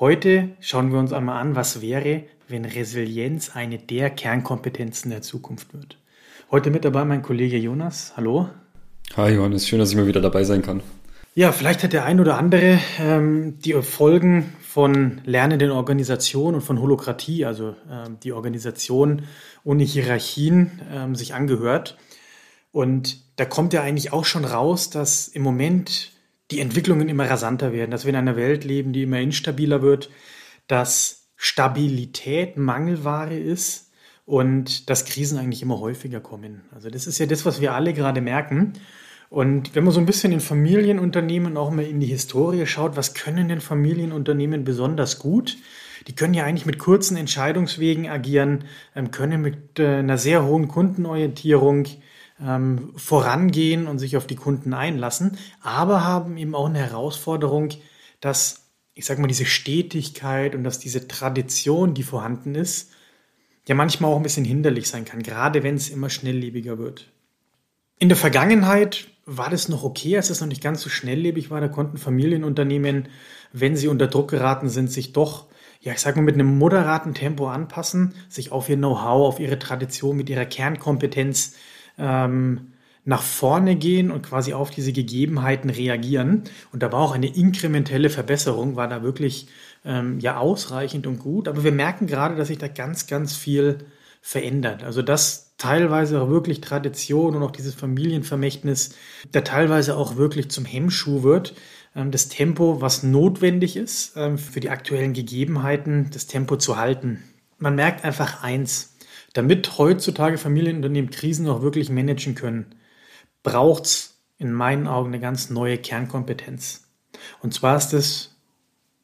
Heute schauen wir uns einmal an, was wäre, wenn Resilienz eine der Kernkompetenzen der Zukunft wird. Heute mit dabei mein Kollege Jonas. Hallo. Hi Johannes, schön, dass ich mal wieder dabei sein kann. Ja, vielleicht hat der ein oder andere ähm, die Folgen von lernenden Organisationen und von Holokratie, also ähm, die Organisation ohne Hierarchien, ähm, sich angehört. Und da kommt ja eigentlich auch schon raus, dass im Moment die Entwicklungen immer rasanter werden, dass wir in einer Welt leben, die immer instabiler wird, dass Stabilität Mangelware ist und dass Krisen eigentlich immer häufiger kommen. Also das ist ja das, was wir alle gerade merken. Und wenn man so ein bisschen in Familienunternehmen auch mal in die Historie schaut, was können denn Familienunternehmen besonders gut? Die können ja eigentlich mit kurzen Entscheidungswegen agieren, ähm, können mit äh, einer sehr hohen Kundenorientierung ähm, vorangehen und sich auf die Kunden einlassen, aber haben eben auch eine Herausforderung, dass, ich sage mal, diese Stetigkeit und dass diese Tradition, die vorhanden ist, ja manchmal auch ein bisschen hinderlich sein kann, gerade wenn es immer schnelllebiger wird. In der Vergangenheit war das noch okay, als es noch nicht ganz so schnelllebig war. Da konnten Familienunternehmen, wenn sie unter Druck geraten sind, sich doch, ja, ich sag mal, mit einem moderaten Tempo anpassen, sich auf ihr Know-how, auf ihre Tradition, mit ihrer Kernkompetenz ähm, nach vorne gehen und quasi auf diese Gegebenheiten reagieren. Und da war auch eine inkrementelle Verbesserung, war da wirklich ähm, ja ausreichend und gut. Aber wir merken gerade, dass sich da ganz, ganz viel verändert. Also dass teilweise auch wirklich Tradition und auch dieses Familienvermächtnis da teilweise auch wirklich zum Hemmschuh wird. Ähm, das Tempo, was notwendig ist ähm, für die aktuellen Gegebenheiten, das Tempo zu halten. Man merkt einfach eins, damit heutzutage Familienunternehmen Krisen auch wirklich managen können, braucht es in meinen Augen eine ganz neue Kernkompetenz. Und zwar ist es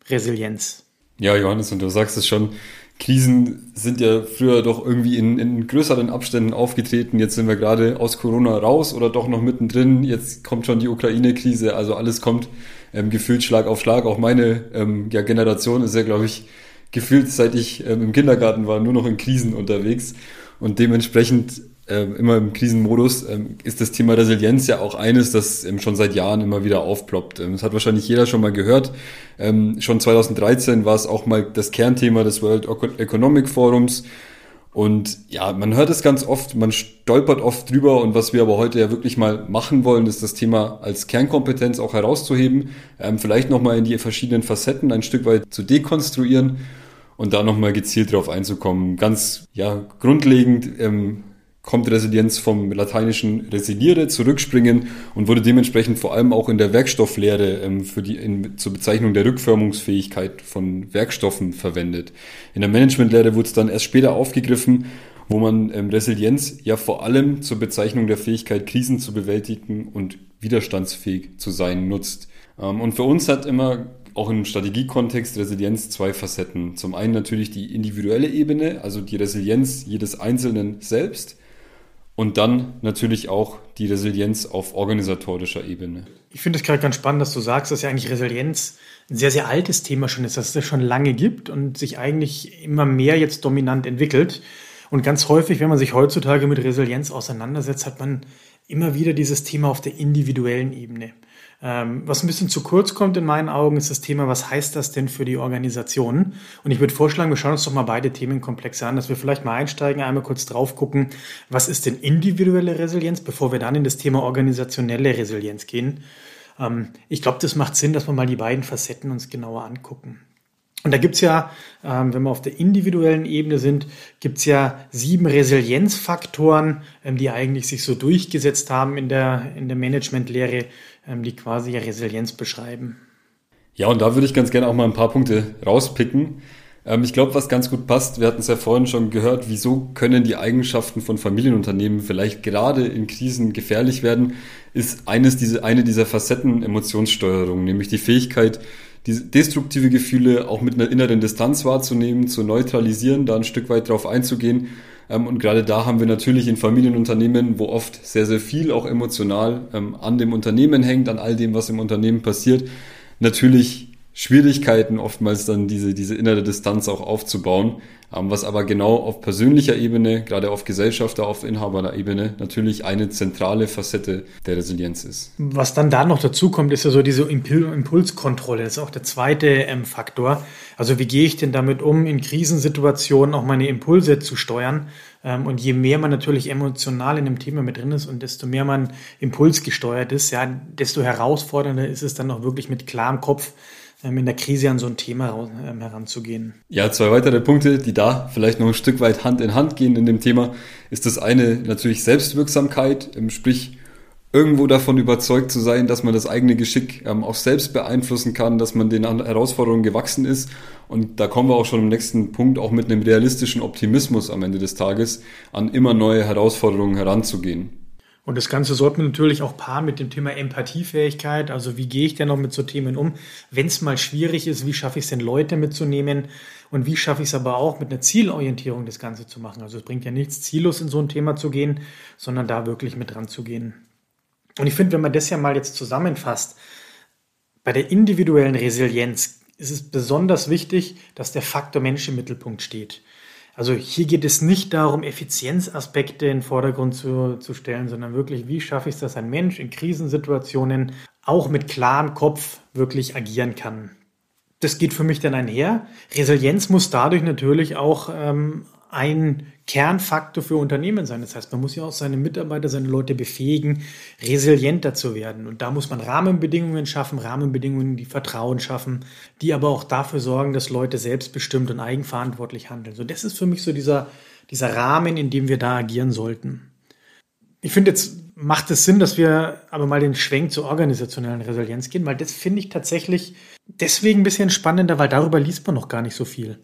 Resilienz. Ja, Johannes, und du sagst es schon, Krisen sind ja früher doch irgendwie in, in größeren Abständen aufgetreten. Jetzt sind wir gerade aus Corona raus oder doch noch mittendrin. Jetzt kommt schon die Ukraine-Krise. Also alles kommt ähm, gefühlt Schlag auf Schlag. Auch meine ähm, ja, Generation ist ja, glaube ich, gefühlt, seit ich ähm, im Kindergarten war, nur noch in Krisen unterwegs. Und dementsprechend ähm, immer im Krisenmodus ähm, ist das Thema Resilienz ja auch eines, das ähm, schon seit Jahren immer wieder aufploppt. Ähm, das hat wahrscheinlich jeder schon mal gehört. Ähm, schon 2013 war es auch mal das Kernthema des World Economic Forums. Und ja, man hört es ganz oft, man stolpert oft drüber und was wir aber heute ja wirklich mal machen wollen, ist das Thema als Kernkompetenz auch herauszuheben, ähm, vielleicht nochmal in die verschiedenen Facetten ein Stück weit zu dekonstruieren und da nochmal gezielt drauf einzukommen. Ganz ja, grundlegend ähm, kommt Resilienz vom lateinischen resiliere, zurückspringen und wurde dementsprechend vor allem auch in der Werkstofflehre ähm, für die, in, zur Bezeichnung der Rückförmungsfähigkeit von Werkstoffen verwendet. In der Managementlehre wurde es dann erst später aufgegriffen, wo man ähm, Resilienz ja vor allem zur Bezeichnung der Fähigkeit, Krisen zu bewältigen und widerstandsfähig zu sein nutzt. Ähm, und für uns hat immer auch im Strategiekontext Resilienz zwei Facetten. Zum einen natürlich die individuelle Ebene, also die Resilienz jedes Einzelnen selbst. Und dann natürlich auch die Resilienz auf organisatorischer Ebene. Ich finde es gerade ganz spannend, dass du sagst, dass ja eigentlich Resilienz ein sehr, sehr altes Thema schon ist, dass es das schon lange gibt und sich eigentlich immer mehr jetzt dominant entwickelt. Und ganz häufig, wenn man sich heutzutage mit Resilienz auseinandersetzt, hat man immer wieder dieses Thema auf der individuellen Ebene. Ähm, was ein bisschen zu kurz kommt in meinen Augen, ist das Thema, was heißt das denn für die Organisation? Und ich würde vorschlagen, wir schauen uns doch mal beide Themenkomplexe an, dass wir vielleicht mal einsteigen, einmal kurz drauf gucken, was ist denn individuelle Resilienz, bevor wir dann in das Thema organisationelle Resilienz gehen. Ähm, ich glaube, das macht Sinn, dass wir mal die beiden Facetten uns genauer angucken. Und da gibt's ja, ähm, wenn wir auf der individuellen Ebene sind, gibt's ja sieben Resilienzfaktoren, ähm, die eigentlich sich so durchgesetzt haben in der, in der Managementlehre, die quasi Resilienz beschreiben. Ja, und da würde ich ganz gerne auch mal ein paar Punkte rauspicken. Ähm, ich glaube, was ganz gut passt, wir hatten es ja vorhin schon gehört, wieso können die Eigenschaften von Familienunternehmen vielleicht gerade in Krisen gefährlich werden, ist eines diese, eine dieser Facetten Emotionssteuerung, nämlich die Fähigkeit, diese destruktive Gefühle auch mit einer inneren Distanz wahrzunehmen, zu neutralisieren, da ein Stück weit drauf einzugehen. Ähm, und gerade da haben wir natürlich in Familienunternehmen, wo oft sehr, sehr viel auch emotional ähm, an dem Unternehmen hängt, an all dem, was im Unternehmen passiert, natürlich Schwierigkeiten, oftmals dann diese, diese innere Distanz auch aufzubauen, ähm, was aber genau auf persönlicher Ebene, gerade auf Gesellschafter, auf Inhaberebene natürlich eine zentrale Facette der Resilienz ist. Was dann da noch dazu kommt, ist ja so diese Impulskontrolle. Das ist auch der zweite ähm, Faktor. Also wie gehe ich denn damit um, in Krisensituationen auch meine Impulse zu steuern? Ähm, und je mehr man natürlich emotional in dem Thema mit drin ist und desto mehr man impulsgesteuert ist, ja, desto herausfordernder ist es dann auch wirklich mit klarem Kopf in der Krise an so ein Thema ähm, heranzugehen. Ja, zwei weitere Punkte, die da vielleicht noch ein Stück weit Hand in Hand gehen in dem Thema, ist das eine natürlich Selbstwirksamkeit, sprich irgendwo davon überzeugt zu sein, dass man das eigene Geschick ähm, auch selbst beeinflussen kann, dass man den Herausforderungen gewachsen ist. Und da kommen wir auch schon im nächsten Punkt, auch mit einem realistischen Optimismus am Ende des Tages an immer neue Herausforderungen heranzugehen. Und das Ganze sollte man natürlich auch paaren mit dem Thema Empathiefähigkeit. Also wie gehe ich denn noch mit so Themen um? Wenn es mal schwierig ist, wie schaffe ich es denn, Leute mitzunehmen? Und wie schaffe ich es aber auch mit einer Zielorientierung das Ganze zu machen? Also es bringt ja nichts, ziellos in so ein Thema zu gehen, sondern da wirklich mit dran zu gehen. Und ich finde, wenn man das ja mal jetzt zusammenfasst, bei der individuellen Resilienz ist es besonders wichtig, dass der Faktor Mensch im Mittelpunkt steht. Also hier geht es nicht darum, Effizienzaspekte in den Vordergrund zu, zu stellen, sondern wirklich, wie schaffe ich es, dass ein Mensch in Krisensituationen auch mit klarem Kopf wirklich agieren kann. Das geht für mich dann einher. Resilienz muss dadurch natürlich auch ähm, ein Kernfaktor für Unternehmen sein. Das heißt, man muss ja auch seine Mitarbeiter, seine Leute befähigen, resilienter zu werden. Und da muss man Rahmenbedingungen schaffen, Rahmenbedingungen, die Vertrauen schaffen, die aber auch dafür sorgen, dass Leute selbstbestimmt und eigenverantwortlich handeln. So, das ist für mich so dieser, dieser Rahmen, in dem wir da agieren sollten. Ich finde, jetzt macht es Sinn, dass wir aber mal den Schwenk zur organisationellen Resilienz gehen, weil das finde ich tatsächlich deswegen ein bisschen spannender, weil darüber liest man noch gar nicht so viel.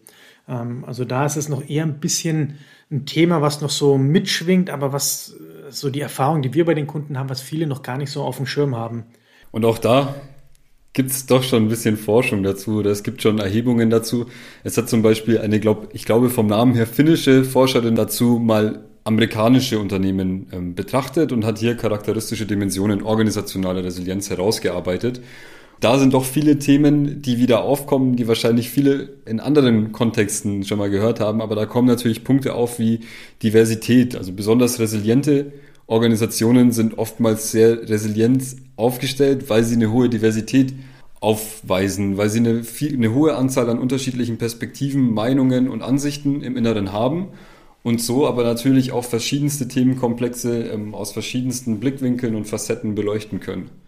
Ähm, also da ist es noch eher ein bisschen ein Thema, was noch so mitschwingt, aber was äh, so die Erfahrung, die wir bei den Kunden haben, was viele noch gar nicht so auf dem Schirm haben. Und auch da gibt es doch schon ein bisschen Forschung dazu oder es gibt schon Erhebungen dazu. Es hat zum Beispiel eine, glaub, ich glaube vom Namen her finnische Forscherin dazu mal amerikanische Unternehmen ähm, betrachtet und hat hier charakteristische Dimensionen organisationaler Resilienz herausgearbeitet da sind doch viele Themen, die wieder aufkommen, die wahrscheinlich viele in anderen Kontexten schon mal gehört haben, aber da kommen natürlich Punkte auf wie Diversität. Also besonders resiliente Organisationen sind oftmals sehr resilient aufgestellt, weil sie eine hohe Diversität aufweisen, weil sie eine, viel, eine hohe Anzahl an unterschiedlichen Perspektiven, Meinungen und Ansichten im Inneren haben und so aber natürlich auch verschiedenste Themenkomplexe ähm, aus verschiedensten Blickwinkeln und Facetten beleuchten können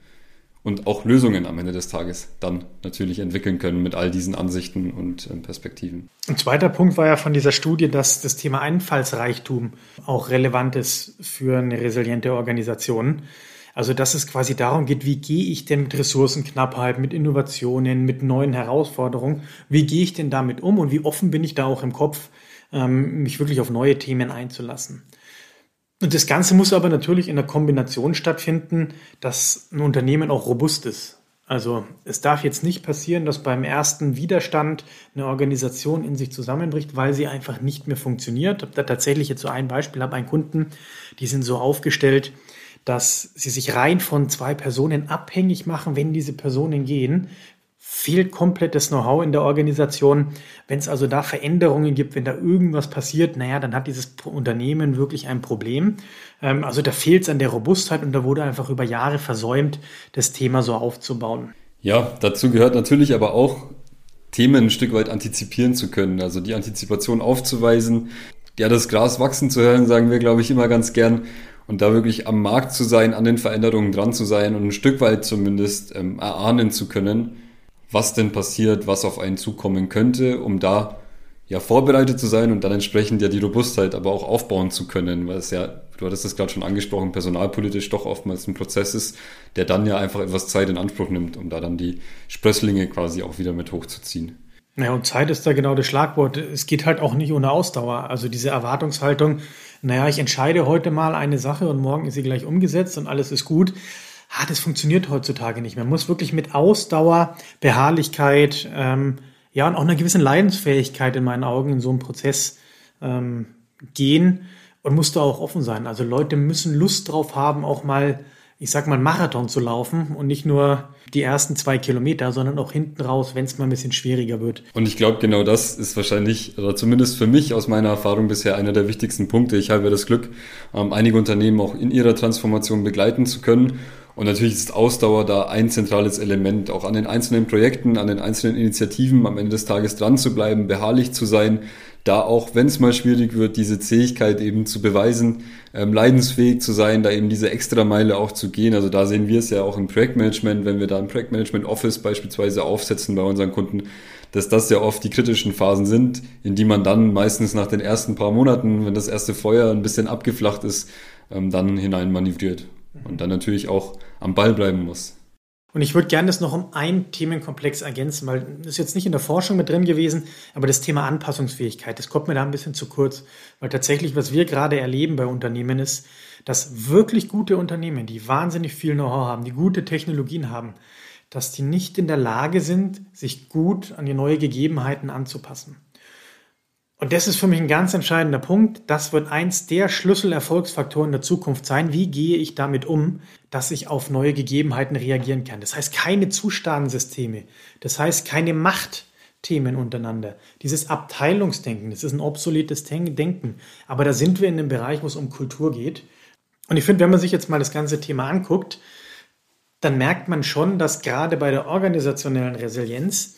und auch Lösungen am Ende des Tages dann natürlich entwickeln können mit all diesen Ansichten und äh, Perspektiven. Ein zweiter Punkt war ja von dieser Studie, dass das Thema Einfallsreichtum auch relevant ist für eine resiliente Organisation. Also dass es quasi darum geht, wie gehe ich denn mit Ressourcenknappheit, mit Innovationen, mit neuen Herausforderungen, wie gehe ich denn damit um und wie offen bin ich da auch im Kopf, ähm, mich wirklich auf neue Themen einzulassen. Und das Ganze muss aber natürlich in der Kombination stattfinden, dass ein Unternehmen auch robust ist. Also es darf jetzt nicht passieren, dass beim ersten Widerstand eine Organisation in sich zusammenbricht, weil sie einfach nicht mehr funktioniert. Ich habe da tatsächlich jetzt so ein Beispiel, habe einen Kunden, die sind so aufgestellt, dass sie sich rein von zwei Personen abhängig machen, wenn diese Personen gehen, fehlt komplett das Know-how in der Organisation. Wenn es also da Veränderungen gibt, wenn da irgendwas passiert, naja, dann hat dieses Unternehmen wirklich ein Problem. Ähm, also da fehlt es an der Robustheit und da wurde einfach über Jahre versäumt, das Thema so aufzubauen. Ja, dazu gehört natürlich aber auch, Themen ein Stück weit antizipieren zu können, also die Antizipation aufzuweisen. Ja, das Gras wachsen zu hören, sagen wir, glaube ich, immer ganz gern. Und da wirklich am Markt zu sein, an den Veränderungen dran zu sein und ein Stück weit zumindest ähm, erahnen zu können, was denn passiert, was auf einen zukommen könnte, um da ja vorbereitet zu sein und dann entsprechend ja die Robustheit aber auch aufbauen zu können, weil es ja, du hattest es gerade schon angesprochen, personalpolitisch doch oftmals ein Prozess ist, der dann ja einfach etwas Zeit in Anspruch nimmt, um da dann die Sprösslinge quasi auch wieder mit hochzuziehen. Ja, und Zeit ist da genau das Schlagwort. Es geht halt auch nicht ohne Ausdauer. Also diese Erwartungshaltung, naja, ich entscheide heute mal eine Sache und morgen ist sie gleich umgesetzt und alles ist gut ah, das funktioniert heutzutage nicht mehr. Man muss wirklich mit Ausdauer, Beharrlichkeit, ähm, ja, und auch einer gewissen Leidensfähigkeit in meinen Augen in so einem Prozess ähm, gehen und musst da auch offen sein. Also Leute müssen Lust drauf haben, auch mal, ich sag mal, Marathon zu laufen und nicht nur die ersten zwei Kilometer, sondern auch hinten raus, wenn es mal ein bisschen schwieriger wird. Und ich glaube, genau das ist wahrscheinlich, oder zumindest für mich aus meiner Erfahrung bisher einer der wichtigsten Punkte. Ich habe das Glück, ähm, einige Unternehmen auch in ihrer Transformation begleiten zu können. Und natürlich ist Ausdauer da ein zentrales Element, auch an den einzelnen Projekten, an den einzelnen Initiativen am Ende des Tages dran zu bleiben, beharrlich zu sein, da auch, wenn es mal schwierig wird, diese Zähigkeit eben zu beweisen, ähm, leidensfähig zu sein, da eben diese extra Meile auch zu gehen. Also da sehen wir es ja auch im Projektmanagement, wenn wir da ein Projektmanagement Office beispielsweise aufsetzen bei unseren Kunden, dass das ja oft die kritischen Phasen sind, in die man dann meistens nach den ersten paar Monaten, wenn das erste Feuer ein bisschen abgeflacht ist, ähm, dann hinein manövriert und dann natürlich auch am Ball bleiben muss. Und ich würde gerne das noch um einen Themenkomplex ergänzen, weil das ist jetzt nicht in der Forschung mit drin gewesen, aber das Thema Anpassungsfähigkeit, das kommt mir da ein bisschen zu kurz, weil tatsächlich, was wir gerade erleben bei Unternehmen ist, dass wirklich gute Unternehmen, die wahnsinnig viel Know-how haben, die gute Technologien haben, dass die nicht in der Lage sind, sich gut an die neue Gegebenheiten anzupassen. Und das ist für mich ein ganz entscheidender Punkt. Das wird eins der Schlüsselerfolgsfaktoren der Zukunft sein. Wie gehe ich damit um, dass ich auf neue Gegebenheiten reagieren kann? Das heißt, keine Zustandensysteme. Das heißt, keine Machtthemen untereinander. Dieses Abteilungsdenken, das ist ein obsoletes Denken. Aber da sind wir in einem Bereich, wo es um Kultur geht. Und ich finde, wenn man sich jetzt mal das ganze Thema anguckt, dann merkt man schon, dass gerade bei der organisationellen Resilienz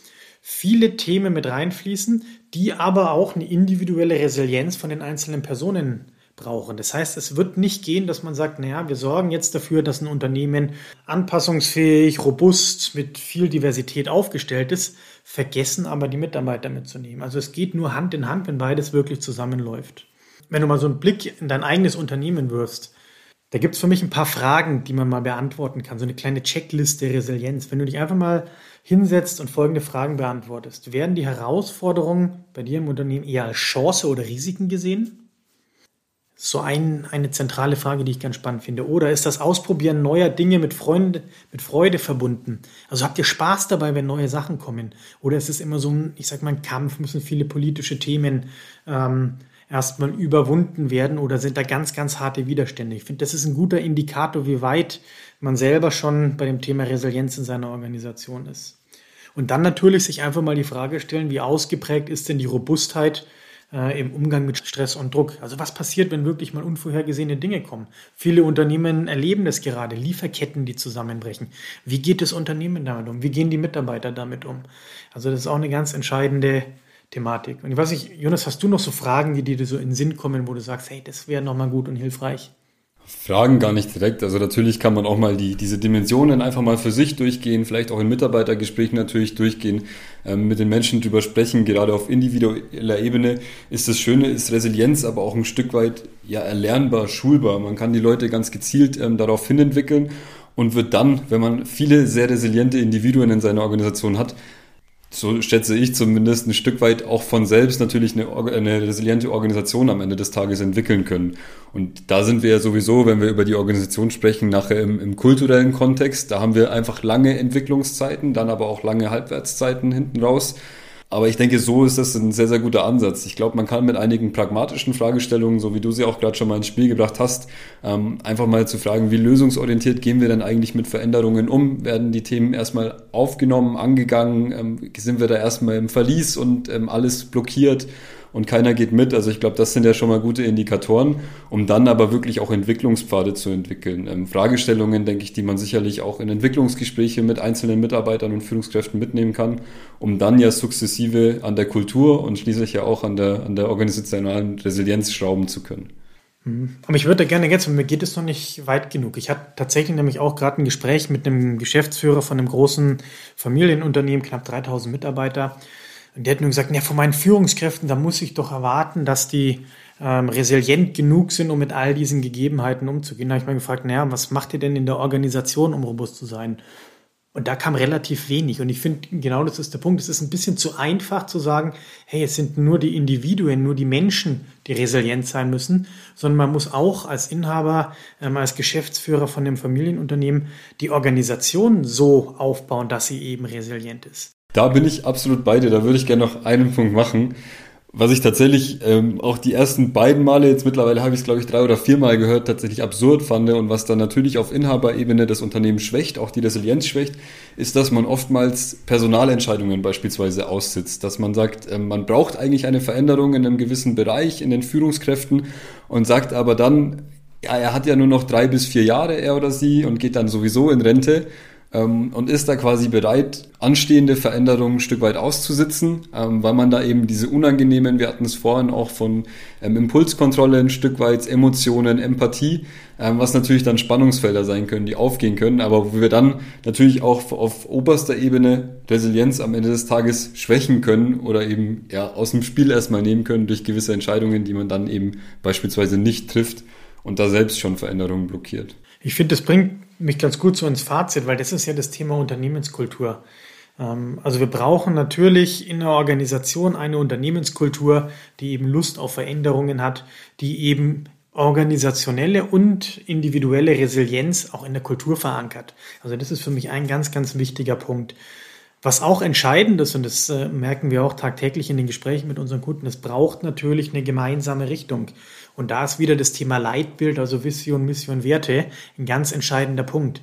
viele Themen mit reinfließen, die aber auch eine individuelle Resilienz von den einzelnen Personen brauchen. Das heißt, es wird nicht gehen, dass man sagt, naja, wir sorgen jetzt dafür, dass ein Unternehmen anpassungsfähig, robust, mit viel Diversität aufgestellt ist, vergessen aber die Mitarbeiter mitzunehmen. Also es geht nur Hand in Hand, wenn beides wirklich zusammenläuft. Wenn du mal so einen Blick in dein eigenes Unternehmen wirfst, da gibt es für mich ein paar Fragen, die man mal beantworten kann, so eine kleine Checkliste Resilienz. Wenn du dich einfach mal hinsetzt und folgende Fragen beantwortest. Werden die Herausforderungen bei dir im Unternehmen eher als Chance oder Risiken gesehen? So ein, eine zentrale Frage, die ich ganz spannend finde. Oder ist das Ausprobieren neuer Dinge mit, Freunde, mit Freude verbunden? Also habt ihr Spaß dabei, wenn neue Sachen kommen? Oder ist es immer so ein, ich sag mal, ein Kampf, müssen viele politische Themen ähm, erstmal überwunden werden oder sind da ganz, ganz harte Widerstände? Ich finde, das ist ein guter Indikator, wie weit man selber schon bei dem Thema Resilienz in seiner Organisation ist. Und dann natürlich sich einfach mal die Frage stellen, wie ausgeprägt ist denn die Robustheit äh, im Umgang mit Stress und Druck? Also was passiert, wenn wirklich mal unvorhergesehene Dinge kommen? Viele Unternehmen erleben das gerade, Lieferketten, die zusammenbrechen. Wie geht das Unternehmen damit um? Wie gehen die Mitarbeiter damit um? Also das ist auch eine ganz entscheidende Thematik. Und ich weiß nicht, Jonas, hast du noch so Fragen, die dir so in den Sinn kommen, wo du sagst, hey, das wäre nochmal gut und hilfreich? Fragen gar nicht direkt. Also natürlich kann man auch mal die, diese Dimensionen einfach mal für sich durchgehen, vielleicht auch in Mitarbeitergesprächen natürlich durchgehen, ähm, mit den Menschen drüber sprechen. Gerade auf individueller Ebene ist das Schöne, ist Resilienz aber auch ein Stück weit ja erlernbar, schulbar. Man kann die Leute ganz gezielt ähm, darauf hin entwickeln und wird dann, wenn man viele sehr resiliente Individuen in seiner Organisation hat, so schätze ich zumindest, ein Stück weit auch von selbst natürlich eine, eine resiliente Organisation am Ende des Tages entwickeln können. Und da sind wir ja sowieso, wenn wir über die Organisation sprechen, nachher im, im kulturellen Kontext, da haben wir einfach lange Entwicklungszeiten, dann aber auch lange Halbwertszeiten hinten raus. Aber ich denke, so ist das ein sehr, sehr guter Ansatz. Ich glaube, man kann mit einigen pragmatischen Fragestellungen, so wie du sie auch gerade schon mal ins Spiel gebracht hast, ähm, einfach mal zu fragen, wie lösungsorientiert gehen wir denn eigentlich mit Veränderungen um? Werden die Themen erstmal aufgenommen, angegangen? Ähm, sind wir da erstmal im Verlies und ähm, alles blockiert? Und keiner geht mit. Also ich glaube, das sind ja schon mal gute Indikatoren, um dann aber wirklich auch Entwicklungspfade zu entwickeln. Ähm, Fragestellungen, denke ich, die man sicherlich auch in Entwicklungsgespräche mit einzelnen Mitarbeitern und Führungskräften mitnehmen kann, um dann ja sukzessive an der Kultur und schließlich ja auch an der, an der organisationalen Resilienz schrauben zu können. Mhm. Aber ich würde gerne jetzt, mir geht es noch nicht weit genug. Ich hatte tatsächlich nämlich auch gerade ein Gespräch mit einem Geschäftsführer von einem großen Familienunternehmen, knapp 3000 Mitarbeiter. Und der hat nur gesagt, ja, von meinen Führungskräften, da muss ich doch erwarten, dass die ähm, resilient genug sind, um mit all diesen Gegebenheiten umzugehen. Da habe ich mal gefragt, naja, was macht ihr denn in der Organisation, um robust zu sein? Und da kam relativ wenig. Und ich finde, genau das ist der Punkt. Es ist ein bisschen zu einfach zu sagen, hey, es sind nur die Individuen, nur die Menschen, die resilient sein müssen, sondern man muss auch als Inhaber, ähm, als Geschäftsführer von dem Familienunternehmen die Organisation so aufbauen, dass sie eben resilient ist. Da bin ich absolut bei dir. Da würde ich gerne noch einen Punkt machen was ich tatsächlich ähm, auch die ersten beiden Male, jetzt mittlerweile habe ich es glaube ich drei oder viermal gehört, tatsächlich absurd fand und was dann natürlich auf Inhaberebene das Unternehmen schwächt, auch die Resilienz schwächt, ist, dass man oftmals Personalentscheidungen beispielsweise aussitzt, dass man sagt, ähm, man braucht eigentlich eine Veränderung in einem gewissen Bereich, in den Führungskräften und sagt aber dann, ja, er hat ja nur noch drei bis vier Jahre, er oder sie, und geht dann sowieso in Rente ähm, und ist da quasi bereit, anstehende Veränderungen ein Stück weit auszusitzen, ähm, weil man da eben diese unangenehmen, wir hatten es vorhin auch von ähm, Impulskontrolle ein Stück weit, Emotionen, Empathie, ähm, was natürlich dann Spannungsfelder sein können, die aufgehen können, aber wo wir dann natürlich auch auf oberster Ebene Resilienz am Ende des Tages schwächen können oder eben ja aus dem Spiel erstmal nehmen können durch gewisse Entscheidungen, die man dann eben beispielsweise nicht trifft und da selbst schon Veränderungen blockiert. Ich finde, das bringt mich ganz gut so ins Fazit, weil das ist ja das Thema Unternehmenskultur. Ähm, also wir brauchen natürlich in der Organisation eine Unternehmenskultur, die eben Lust auf Veränderungen hat, die eben organisationelle und individuelle Resilienz auch in der Kultur verankert. Also das ist für mich ein ganz, ganz wichtiger Punkt. Was auch entscheidend ist, und das äh, merken wir auch tagtäglich in den Gesprächen mit unseren Kunden, es braucht natürlich eine gemeinsame Richtung. Und da ist wieder das Thema Leitbild, also Vision, Mission, Werte, ein ganz entscheidender Punkt.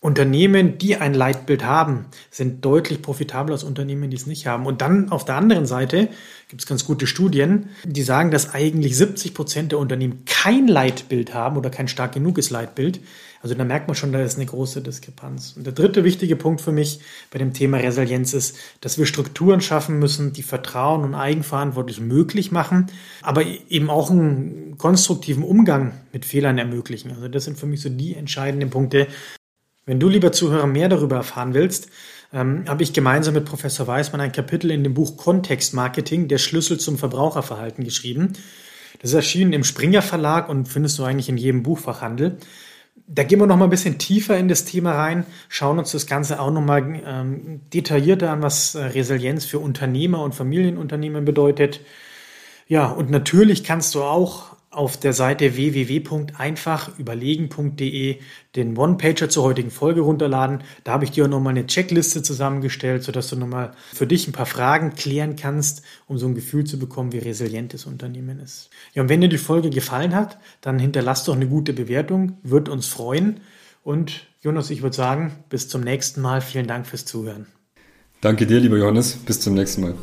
Unternehmen, die ein Leitbild haben, sind deutlich profitabler als Unternehmen, die es nicht haben. Und dann auf der anderen Seite gibt es ganz gute Studien, die sagen, dass eigentlich 70 Prozent der Unternehmen kein Leitbild haben oder kein stark genuges Leitbild. Also da merkt man schon, da ist eine große Diskrepanz. Und der dritte wichtige Punkt für mich bei dem Thema Resilienz ist, dass wir Strukturen schaffen müssen, die Vertrauen und Eigenverantwortlich möglich machen, aber eben auch einen konstruktiven Umgang mit Fehlern ermöglichen. Also das sind für mich so die entscheidenden Punkte, wenn du, lieber Zuhörer, mehr darüber erfahren willst, ähm, habe ich gemeinsam mit Professor Weismann ein Kapitel in dem Buch Kontextmarketing, der Schlüssel zum Verbraucherverhalten geschrieben. Das ist erschienen im Springer Verlag und findest du eigentlich in jedem Buchfachhandel. Da gehen wir noch mal ein bisschen tiefer in das Thema rein, schauen uns das Ganze auch noch mal ähm, detaillierter an, was äh, Resilienz für Unternehmer und Familienunternehmen bedeutet. Ja, und natürlich kannst du auch auf der Seite www.einfachüberlegen.de den One-Pager zur heutigen Folge runterladen. Da habe ich dir auch nochmal eine Checkliste zusammengestellt, sodass du nochmal für dich ein paar Fragen klären kannst, um so ein Gefühl zu bekommen, wie resilient das Unternehmen ist. Ja, und wenn dir die Folge gefallen hat, dann hinterlass doch eine gute Bewertung, wird uns freuen. Und Jonas, ich würde sagen, bis zum nächsten Mal. Vielen Dank fürs Zuhören. Danke dir, lieber Johannes. Bis zum nächsten Mal.